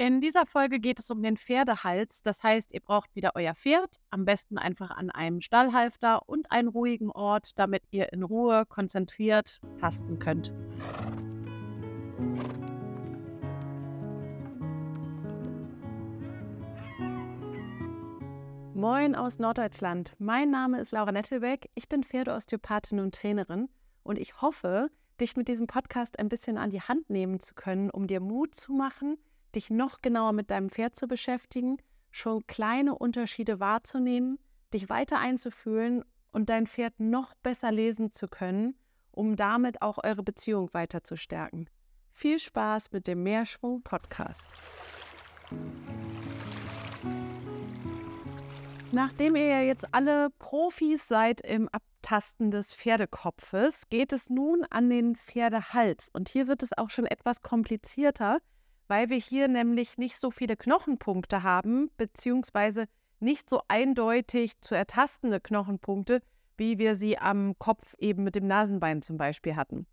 In dieser Folge geht es um den Pferdehals. Das heißt, ihr braucht wieder euer Pferd, am besten einfach an einem Stallhalfter und einen ruhigen Ort, damit ihr in Ruhe konzentriert tasten könnt. Moin aus Norddeutschland. Mein Name ist Laura Nettelbeck. Ich bin Pferdeosteopathin und Trainerin und ich hoffe, dich mit diesem Podcast ein bisschen an die Hand nehmen zu können, um dir Mut zu machen, dich noch genauer mit deinem Pferd zu beschäftigen, schon kleine Unterschiede wahrzunehmen, dich weiter einzufühlen und dein Pferd noch besser lesen zu können, um damit auch eure Beziehung weiter zu stärken. Viel Spaß mit dem Mehrschwung Podcast. Nachdem ihr ja jetzt alle Profis seid im Abtasten des Pferdekopfes, geht es nun an den Pferdehals. Und hier wird es auch schon etwas komplizierter, weil wir hier nämlich nicht so viele Knochenpunkte haben, beziehungsweise nicht so eindeutig zu ertastende Knochenpunkte, wie wir sie am Kopf eben mit dem Nasenbein zum Beispiel hatten.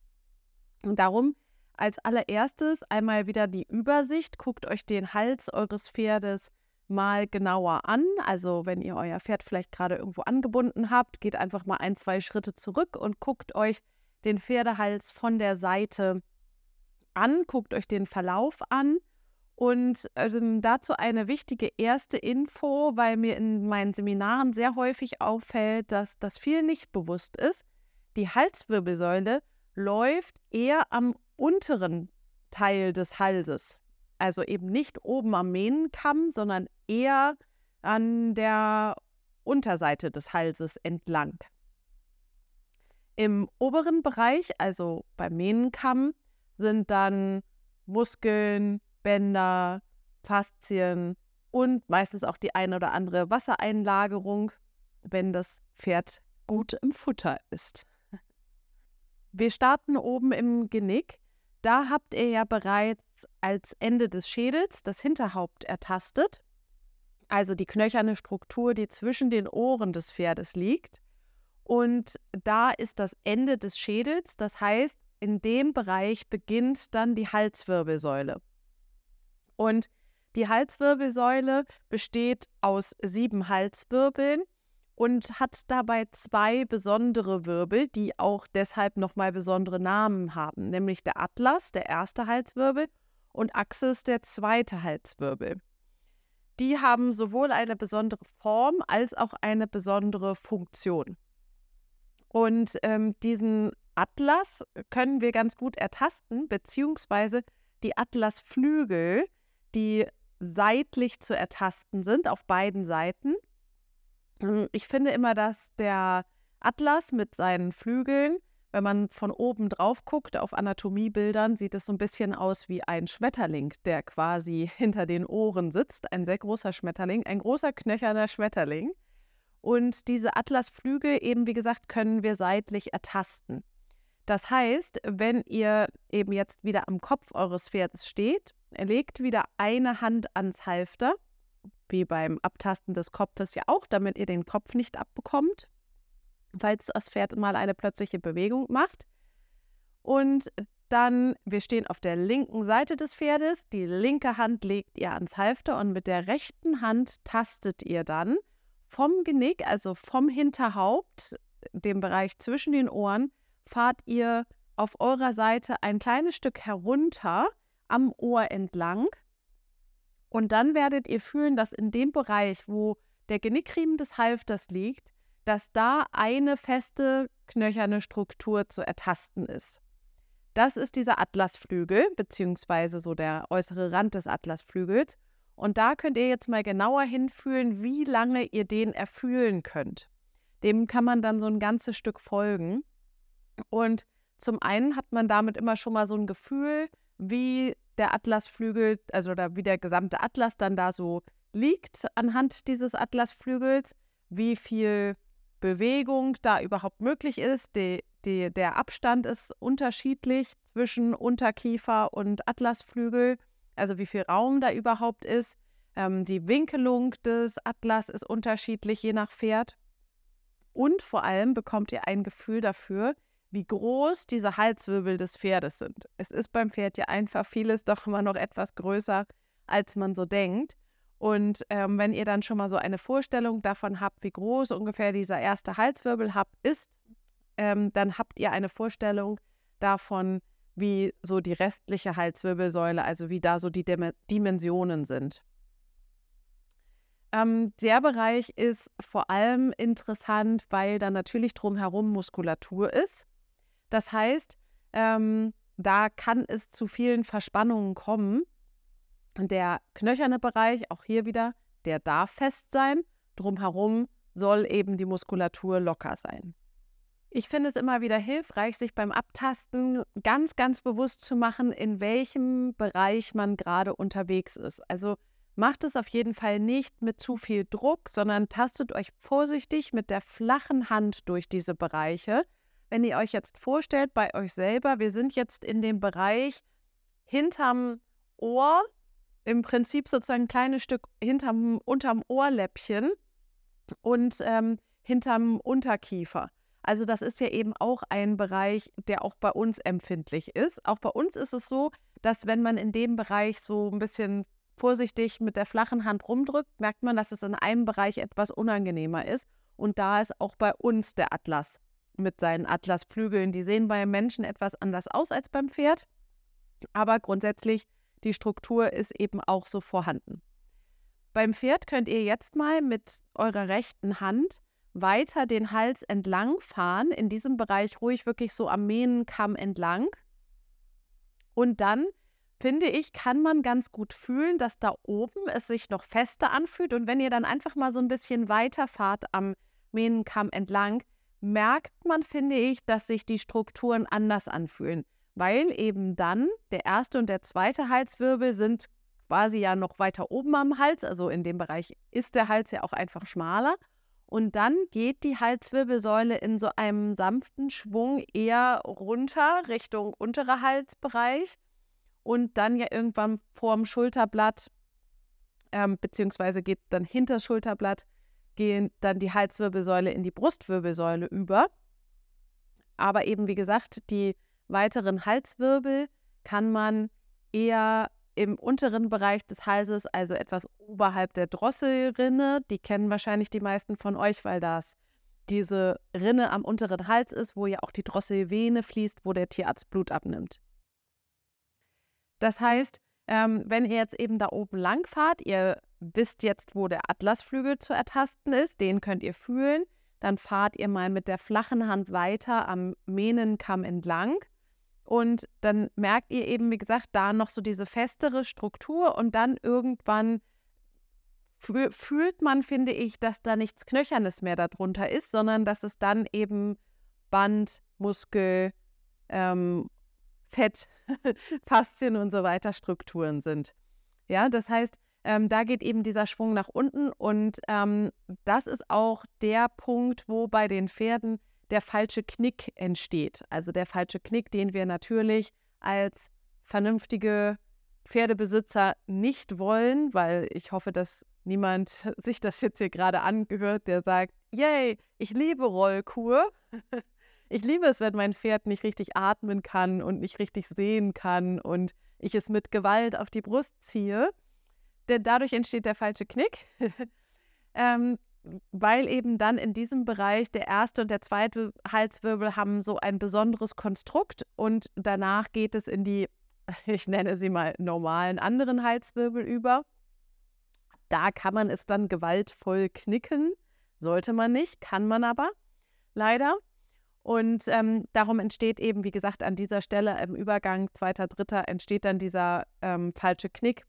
Und darum als allererstes einmal wieder die Übersicht. Guckt euch den Hals eures Pferdes mal genauer an. Also wenn ihr euer Pferd vielleicht gerade irgendwo angebunden habt, geht einfach mal ein, zwei Schritte zurück und guckt euch den Pferdehals von der Seite an an, guckt euch den Verlauf an. Und ähm, dazu eine wichtige erste Info, weil mir in meinen Seminaren sehr häufig auffällt, dass das viel nicht bewusst ist. Die Halswirbelsäule läuft eher am unteren Teil des Halses. Also eben nicht oben am Mähnenkamm, sondern eher an der Unterseite des Halses entlang. Im oberen Bereich, also beim Mähnenkamm, sind dann Muskeln, Bänder, Faszien und meistens auch die ein oder andere Wassereinlagerung, wenn das Pferd gut im Futter ist. Wir starten oben im Genick. Da habt ihr ja bereits als Ende des Schädels das Hinterhaupt ertastet, also die knöcherne Struktur, die zwischen den Ohren des Pferdes liegt. Und da ist das Ende des Schädels, das heißt, in dem Bereich beginnt dann die Halswirbelsäule. Und die Halswirbelsäule besteht aus sieben Halswirbeln und hat dabei zwei besondere Wirbel, die auch deshalb nochmal besondere Namen haben, nämlich der Atlas, der erste Halswirbel, und Axis, der zweite Halswirbel. Die haben sowohl eine besondere Form als auch eine besondere Funktion. Und ähm, diesen Atlas können wir ganz gut ertasten, beziehungsweise die Atlasflügel, die seitlich zu ertasten sind auf beiden Seiten. Hm, ich finde immer, dass der Atlas mit seinen Flügeln, wenn man von oben drauf guckt auf Anatomiebildern, sieht es so ein bisschen aus wie ein Schmetterling, der quasi hinter den Ohren sitzt. Ein sehr großer Schmetterling, ein großer knöcherner Schmetterling. Und diese Atlasflügel eben, wie gesagt, können wir seitlich ertasten. Das heißt, wenn ihr eben jetzt wieder am Kopf eures Pferdes steht, legt wieder eine Hand ans Halfter, wie beim Abtasten des Kopfes ja auch, damit ihr den Kopf nicht abbekommt, falls das Pferd mal eine plötzliche Bewegung macht. Und dann, wir stehen auf der linken Seite des Pferdes, die linke Hand legt ihr ans Halfter und mit der rechten Hand tastet ihr dann vom Genick, also vom Hinterhaupt, dem Bereich zwischen den Ohren, fahrt ihr auf eurer Seite ein kleines Stück herunter am Ohr entlang. Und dann werdet ihr fühlen, dass in dem Bereich, wo der Genickriemen des Halfters liegt, dass da eine feste knöcherne Struktur zu ertasten ist. Das ist dieser Atlasflügel, beziehungsweise so der äußere Rand des Atlasflügels. Und da könnt ihr jetzt mal genauer hinfühlen, wie lange ihr den erfühlen könnt. Dem kann man dann so ein ganzes Stück folgen. Und zum einen hat man damit immer schon mal so ein Gefühl, wie der Atlasflügel, also oder wie der gesamte Atlas dann da so liegt anhand dieses Atlasflügels, wie viel Bewegung da überhaupt möglich ist. Die, die, der Abstand ist unterschiedlich zwischen Unterkiefer und Atlasflügel, also wie viel Raum da überhaupt ist. Ähm, die Winkelung des Atlas ist unterschiedlich je nach Pferd. Und vor allem bekommt ihr ein Gefühl dafür, wie groß diese Halswirbel des Pferdes sind. Es ist beim Pferd ja einfach vieles doch immer noch etwas größer als man so denkt. Und ähm, wenn ihr dann schon mal so eine Vorstellung davon habt, wie groß ungefähr dieser erste Halswirbel habt, ist, ähm, dann habt ihr eine Vorstellung davon, wie so die restliche Halswirbelsäule, also wie da so die Dim Dimensionen sind. Ähm, der Bereich ist vor allem interessant, weil da natürlich drumherum Muskulatur ist. Das heißt, ähm, da kann es zu vielen Verspannungen kommen. Der knöcherne Bereich, auch hier wieder, der darf fest sein. Drumherum soll eben die Muskulatur locker sein. Ich finde es immer wieder hilfreich, sich beim Abtasten ganz, ganz bewusst zu machen, in welchem Bereich man gerade unterwegs ist. Also macht es auf jeden Fall nicht mit zu viel Druck, sondern tastet euch vorsichtig mit der flachen Hand durch diese Bereiche. Wenn ihr euch jetzt vorstellt bei euch selber, wir sind jetzt in dem Bereich hinterm Ohr, im Prinzip sozusagen ein kleines Stück hinterm, unterm Ohrläppchen und ähm, hinterm Unterkiefer. Also das ist ja eben auch ein Bereich, der auch bei uns empfindlich ist. Auch bei uns ist es so, dass wenn man in dem Bereich so ein bisschen vorsichtig mit der flachen Hand rumdrückt, merkt man, dass es in einem Bereich etwas unangenehmer ist. Und da ist auch bei uns der Atlas mit seinen Atlasflügeln. Die sehen beim Menschen etwas anders aus als beim Pferd. Aber grundsätzlich, die Struktur ist eben auch so vorhanden. Beim Pferd könnt ihr jetzt mal mit eurer rechten Hand weiter den Hals entlang fahren, in diesem Bereich ruhig wirklich so am Mähnenkamm entlang. Und dann, finde ich, kann man ganz gut fühlen, dass da oben es sich noch fester anfühlt. Und wenn ihr dann einfach mal so ein bisschen weiter fahrt am Mähnenkamm entlang, merkt man, finde ich, dass sich die Strukturen anders anfühlen. Weil eben dann der erste und der zweite Halswirbel sind quasi ja noch weiter oben am Hals. Also in dem Bereich ist der Hals ja auch einfach schmaler. Und dann geht die Halswirbelsäule in so einem sanften Schwung eher runter Richtung unterer Halsbereich und dann ja irgendwann vorm Schulterblatt, ähm, beziehungsweise geht dann hinter das Schulterblatt, gehen dann die Halswirbelsäule in die Brustwirbelsäule über. Aber eben wie gesagt, die weiteren Halswirbel kann man eher im unteren Bereich des Halses, also etwas oberhalb der Drosselrinne. Die kennen wahrscheinlich die meisten von euch, weil das diese Rinne am unteren Hals ist, wo ja auch die Drosselvene fließt, wo der Tierarzt Blut abnimmt. Das heißt, ähm, wenn ihr jetzt eben da oben lang fahrt, ihr wisst jetzt, wo der Atlasflügel zu ertasten ist, den könnt ihr fühlen, dann fahrt ihr mal mit der flachen Hand weiter am Mähnenkamm entlang und dann merkt ihr eben, wie gesagt, da noch so diese festere Struktur und dann irgendwann fühlt man, finde ich, dass da nichts Knöchernes mehr darunter ist, sondern dass es dann eben Band, Muskel, ähm, Fett, Faszien und so weiter Strukturen sind. Ja, das heißt, ähm, da geht eben dieser Schwung nach unten und ähm, das ist auch der Punkt, wo bei den Pferden der falsche Knick entsteht. Also der falsche Knick, den wir natürlich als vernünftige Pferdebesitzer nicht wollen, weil ich hoffe, dass niemand sich das jetzt hier gerade angehört, der sagt, yay, ich liebe Rollkur. Ich liebe es, wenn mein Pferd nicht richtig atmen kann und nicht richtig sehen kann und ich es mit Gewalt auf die Brust ziehe. Denn dadurch entsteht der falsche Knick. ähm, weil eben dann in diesem Bereich der erste und der zweite Halswirbel haben so ein besonderes Konstrukt und danach geht es in die, ich nenne sie mal normalen anderen Halswirbel über. Da kann man es dann gewaltvoll knicken. Sollte man nicht, kann man aber leider. Und ähm, darum entsteht eben, wie gesagt, an dieser Stelle im Übergang zweiter, dritter entsteht dann dieser ähm, falsche Knick.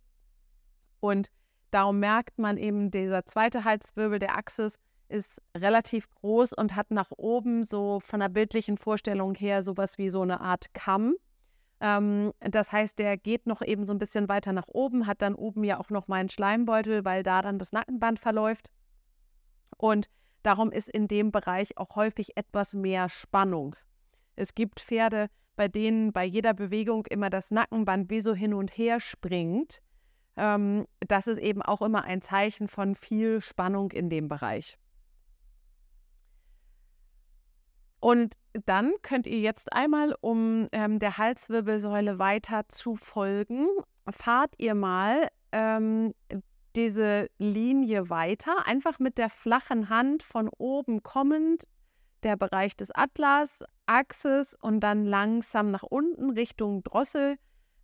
Und Darum merkt man eben, dieser zweite Halswirbel der Achsis ist relativ groß und hat nach oben so von der bildlichen Vorstellung her sowas wie so eine Art Kamm. Ähm, das heißt, der geht noch eben so ein bisschen weiter nach oben, hat dann oben ja auch noch mal einen Schleimbeutel, weil da dann das Nackenband verläuft. Und darum ist in dem Bereich auch häufig etwas mehr Spannung. Es gibt Pferde, bei denen bei jeder Bewegung immer das Nackenband wie so hin und her springt ähm, das ist eben auch immer ein Zeichen von viel Spannung in dem Bereich. Und dann könnt ihr jetzt einmal, um ähm, der Halswirbelsäule weiter zu folgen, fahrt ihr mal ähm, diese Linie weiter, einfach mit der flachen Hand von oben kommend, der Bereich des Atlas, Achses und dann langsam nach unten Richtung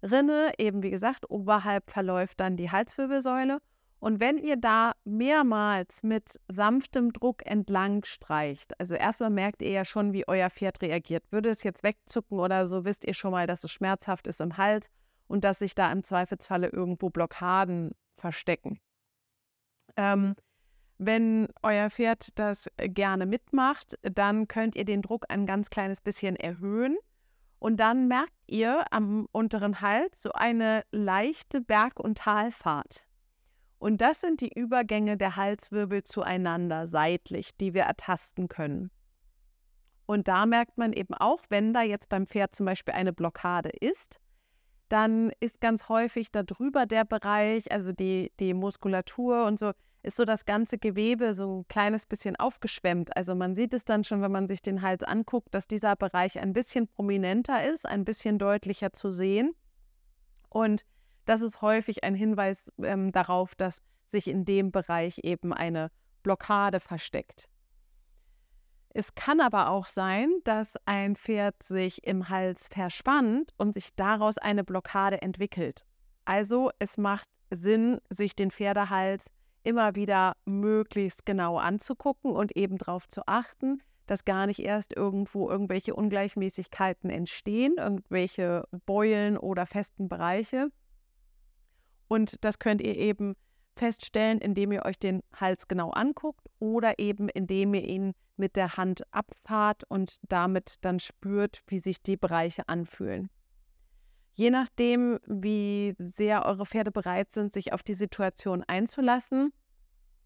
Drosselrinne. Eben wie gesagt, oberhalb verläuft dann die Halswirbelsäule. Und wenn ihr da mehrmals mit sanftem Druck entlang streicht, also erstmal merkt ihr ja schon, wie euer Pferd reagiert. Würde es jetzt wegzucken oder so, wisst ihr schon mal, dass es schmerzhaft ist im Hals und dass sich da im Zweifelsfalle irgendwo Blockaden verstecken. Ähm, wenn euer Pferd das gerne mitmacht, dann könnt ihr den Druck ein ganz kleines bisschen erhöhen. Und dann merkt ihr am unteren Hals so eine leichte Berg- und Talfahrt. Und das sind die Übergänge der Halswirbel zueinander seitlich, die wir ertasten können. Und da merkt man eben auch, wenn da jetzt beim Pferd zum Beispiel eine Blockade ist, dann ist ganz häufig darüber der Bereich, also die, die Muskulatur und so, ist so das ganze Gewebe so ein kleines bisschen aufgeschwemmt. Also man sieht es dann schon, wenn man sich den Hals anguckt, dass dieser Bereich ein bisschen prominenter ist, ein bisschen deutlicher zu sehen. Und das ist häufig ein Hinweis ähm, darauf, dass sich in dem Bereich eben eine Blockade versteckt. Es kann aber auch sein, dass ein Pferd sich im Hals verspannt und sich daraus eine Blockade entwickelt. Also es macht Sinn, sich den Pferdehals immer wieder möglichst genau anzugucken und eben darauf zu achten, dass gar nicht erst irgendwo irgendwelche Ungleichmäßigkeiten entstehen, irgendwelche Beulen oder festen Bereiche, und das könnt ihr eben feststellen, indem ihr euch den Hals genau anguckt oder eben indem ihr ihn mit der Hand abfahrt und damit dann spürt, wie sich die Bereiche anfühlen. Je nachdem, wie sehr eure Pferde bereit sind, sich auf die Situation einzulassen,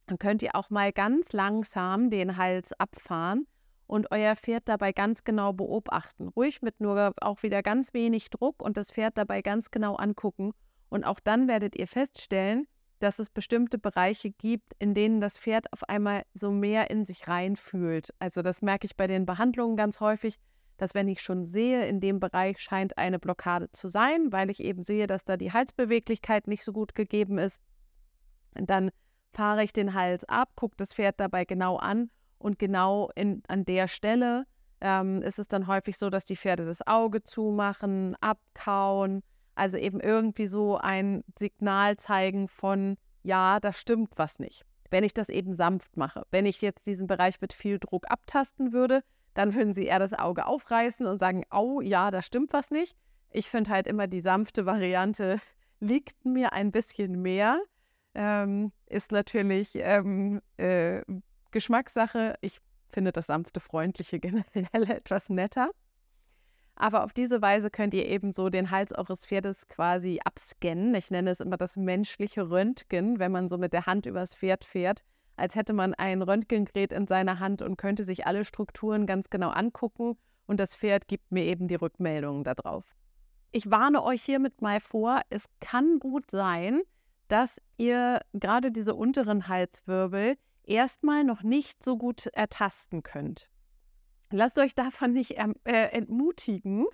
dann könnt ihr auch mal ganz langsam den Hals abfahren und euer Pferd dabei ganz genau beobachten. Ruhig mit nur auch wieder ganz wenig Druck und das Pferd dabei ganz genau angucken und auch dann werdet ihr feststellen, dass es bestimmte Bereiche gibt, in denen das Pferd auf einmal so mehr in sich reinfühlt. Also das merke ich bei den Behandlungen ganz häufig, dass wenn ich schon sehe, in dem Bereich scheint eine Blockade zu sein, weil ich eben sehe, dass da die Halsbeweglichkeit nicht so gut gegeben ist, dann fahre ich den Hals ab, gucke das Pferd dabei genau an und genau in, an der Stelle ähm, ist es dann häufig so, dass die Pferde das Auge zumachen, abkauen, also eben irgendwie so ein Signal zeigen von, ja, da stimmt was nicht. Wenn ich das eben sanft mache. Wenn ich jetzt diesen Bereich mit viel Druck abtasten würde, dann würden sie eher das Auge aufreißen und sagen, au, ja, da stimmt was nicht. Ich finde halt immer die sanfte Variante liegt mir ein bisschen mehr. Ähm, ist natürlich ähm, äh, Geschmackssache. Ich finde das sanfte, freundliche generell etwas netter. Aber auf diese Weise könnt ihr eben so den Hals eures Pferdes quasi abscannen. Ich nenne es immer das menschliche Röntgen, wenn man so mit der Hand übers Pferd fährt, als hätte man ein Röntgengerät in seiner Hand und könnte sich alle Strukturen ganz genau angucken und das Pferd gibt mir eben die Rückmeldungen darauf. Ich warne euch hiermit mal vor, es kann gut sein, dass ihr gerade diese unteren Halswirbel erstmal noch nicht so gut ertasten könnt. Lasst euch davon nicht äh, entmutigen.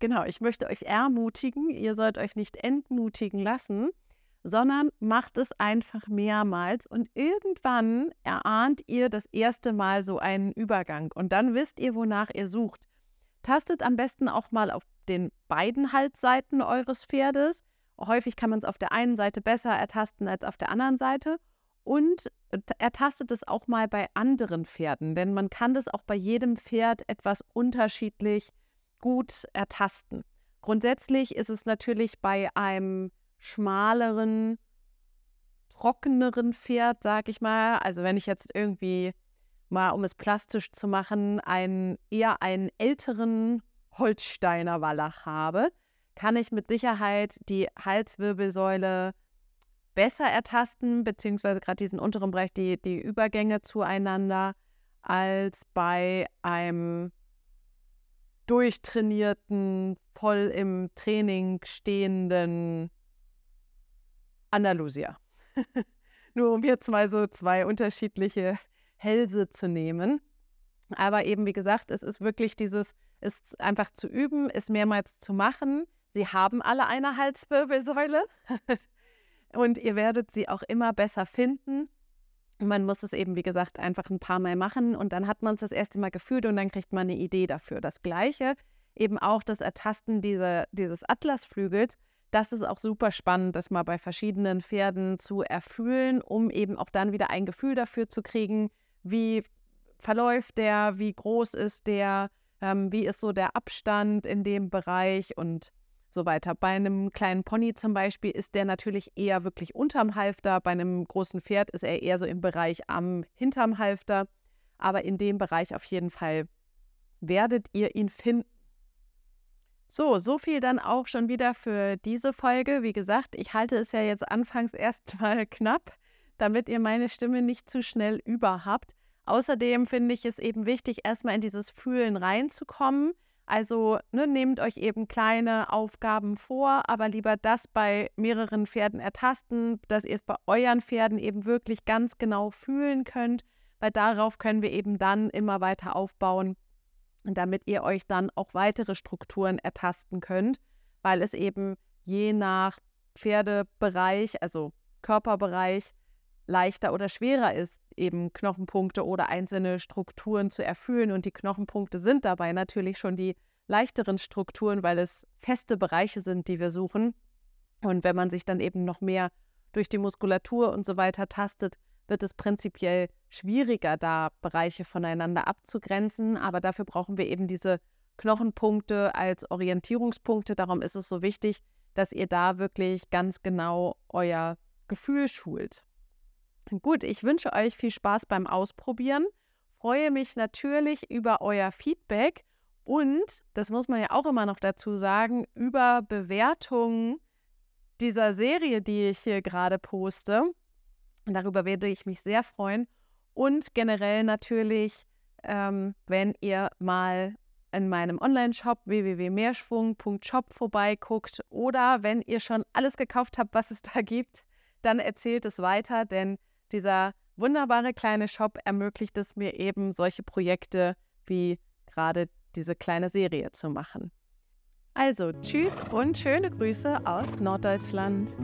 Genau, ich möchte euch ermutigen. Ihr sollt euch nicht entmutigen lassen, sondern macht es einfach mehrmals und irgendwann erahnt ihr das erste Mal so einen Übergang und dann wisst ihr, wonach ihr sucht. Tastet am besten auch mal auf den beiden Halsseiten eures Pferdes. Häufig kann man es auf der einen Seite besser ertasten als auf der anderen Seite und er tastet es auch mal bei anderen Pferden, denn man kann das auch bei jedem Pferd etwas unterschiedlich gut ertasten. Grundsätzlich ist es natürlich bei einem schmaleren, trockeneren Pferd, sag ich mal, also wenn ich jetzt irgendwie mal, um es plastisch zu machen, einen eher einen älteren Holsteiner Wallach habe, kann ich mit Sicherheit die Halswirbelsäule besser ertasten, beziehungsweise gerade diesen unteren Bereich, die, die Übergänge zueinander, als bei einem durchtrainierten, voll im Training stehenden Andalusier. Nur um jetzt mal so zwei unterschiedliche Hälse zu nehmen. Aber eben, wie gesagt, es ist wirklich dieses, es einfach zu üben, es mehrmals zu machen. Sie haben alle eine Halswirbelsäule. und ihr werdet sie auch immer besser finden. Man muss es eben, wie gesagt, einfach ein paar Mal machen und dann hat man es das erste Mal gefühlt und dann kriegt man eine Idee dafür. Das Gleiche, eben auch das Ertasten diese, dieses Atlasflügels, das ist auch super spannend, das mal bei verschiedenen Pferden zu erfüllen, um eben auch dann wieder ein Gefühl dafür zu kriegen, wie verläuft der, wie groß ist der, ähm, wie ist so der Abstand in dem Bereich und so weiter. Bei einem kleinen Pony zum Beispiel ist der natürlich eher wirklich unterm Halfter, bei einem großen Pferd ist er eher so im Bereich am hinterm Halfter, aber in dem Bereich auf jeden Fall werdet ihr ihn finden. So, so viel dann auch schon wieder für diese Folge. Wie gesagt, ich halte es ja jetzt anfangs erstmal knapp, damit ihr meine Stimme nicht zu schnell überhabt. Außerdem finde ich es eben wichtig, erstmal in dieses Fühlen reinzukommen. Also ne, nehmt euch eben kleine Aufgaben vor, aber lieber das bei mehreren Pferden ertasten, dass ihr es bei euren Pferden eben wirklich ganz genau fühlen könnt, weil darauf können wir eben dann immer weiter aufbauen, damit ihr euch dann auch weitere Strukturen ertasten könnt, weil es eben je nach Pferdebereich, also Körperbereich, leichter oder schwerer ist, eben Knochenpunkte oder einzelne Strukturen zu erfüllen. Und die Knochenpunkte sind dabei natürlich schon die leichteren Strukturen, weil es feste Bereiche sind, die wir suchen. Und wenn man sich dann eben noch mehr durch die Muskulatur und so weiter tastet, wird es prinzipiell schwieriger, da Bereiche voneinander abzugrenzen. Aber dafür brauchen wir eben diese Knochenpunkte als Orientierungspunkte. Darum ist es so wichtig, dass ihr da wirklich ganz genau euer Gefühl schult. Gut, ich wünsche euch viel Spaß beim Ausprobieren. Freue mich natürlich über euer Feedback und, das muss man ja auch immer noch dazu sagen, über Bewertungen dieser Serie, die ich hier gerade poste. Und darüber werde ich mich sehr freuen. Und generell natürlich, ähm, wenn ihr mal in meinem Online-Shop www.mehrschwung.shop vorbeiguckt oder wenn ihr schon alles gekauft habt, was es da gibt, dann erzählt es weiter, denn dieser wunderbare kleine Shop ermöglicht es mir eben, solche Projekte wie gerade diese kleine Serie zu machen. Also, tschüss und schöne Grüße aus Norddeutschland.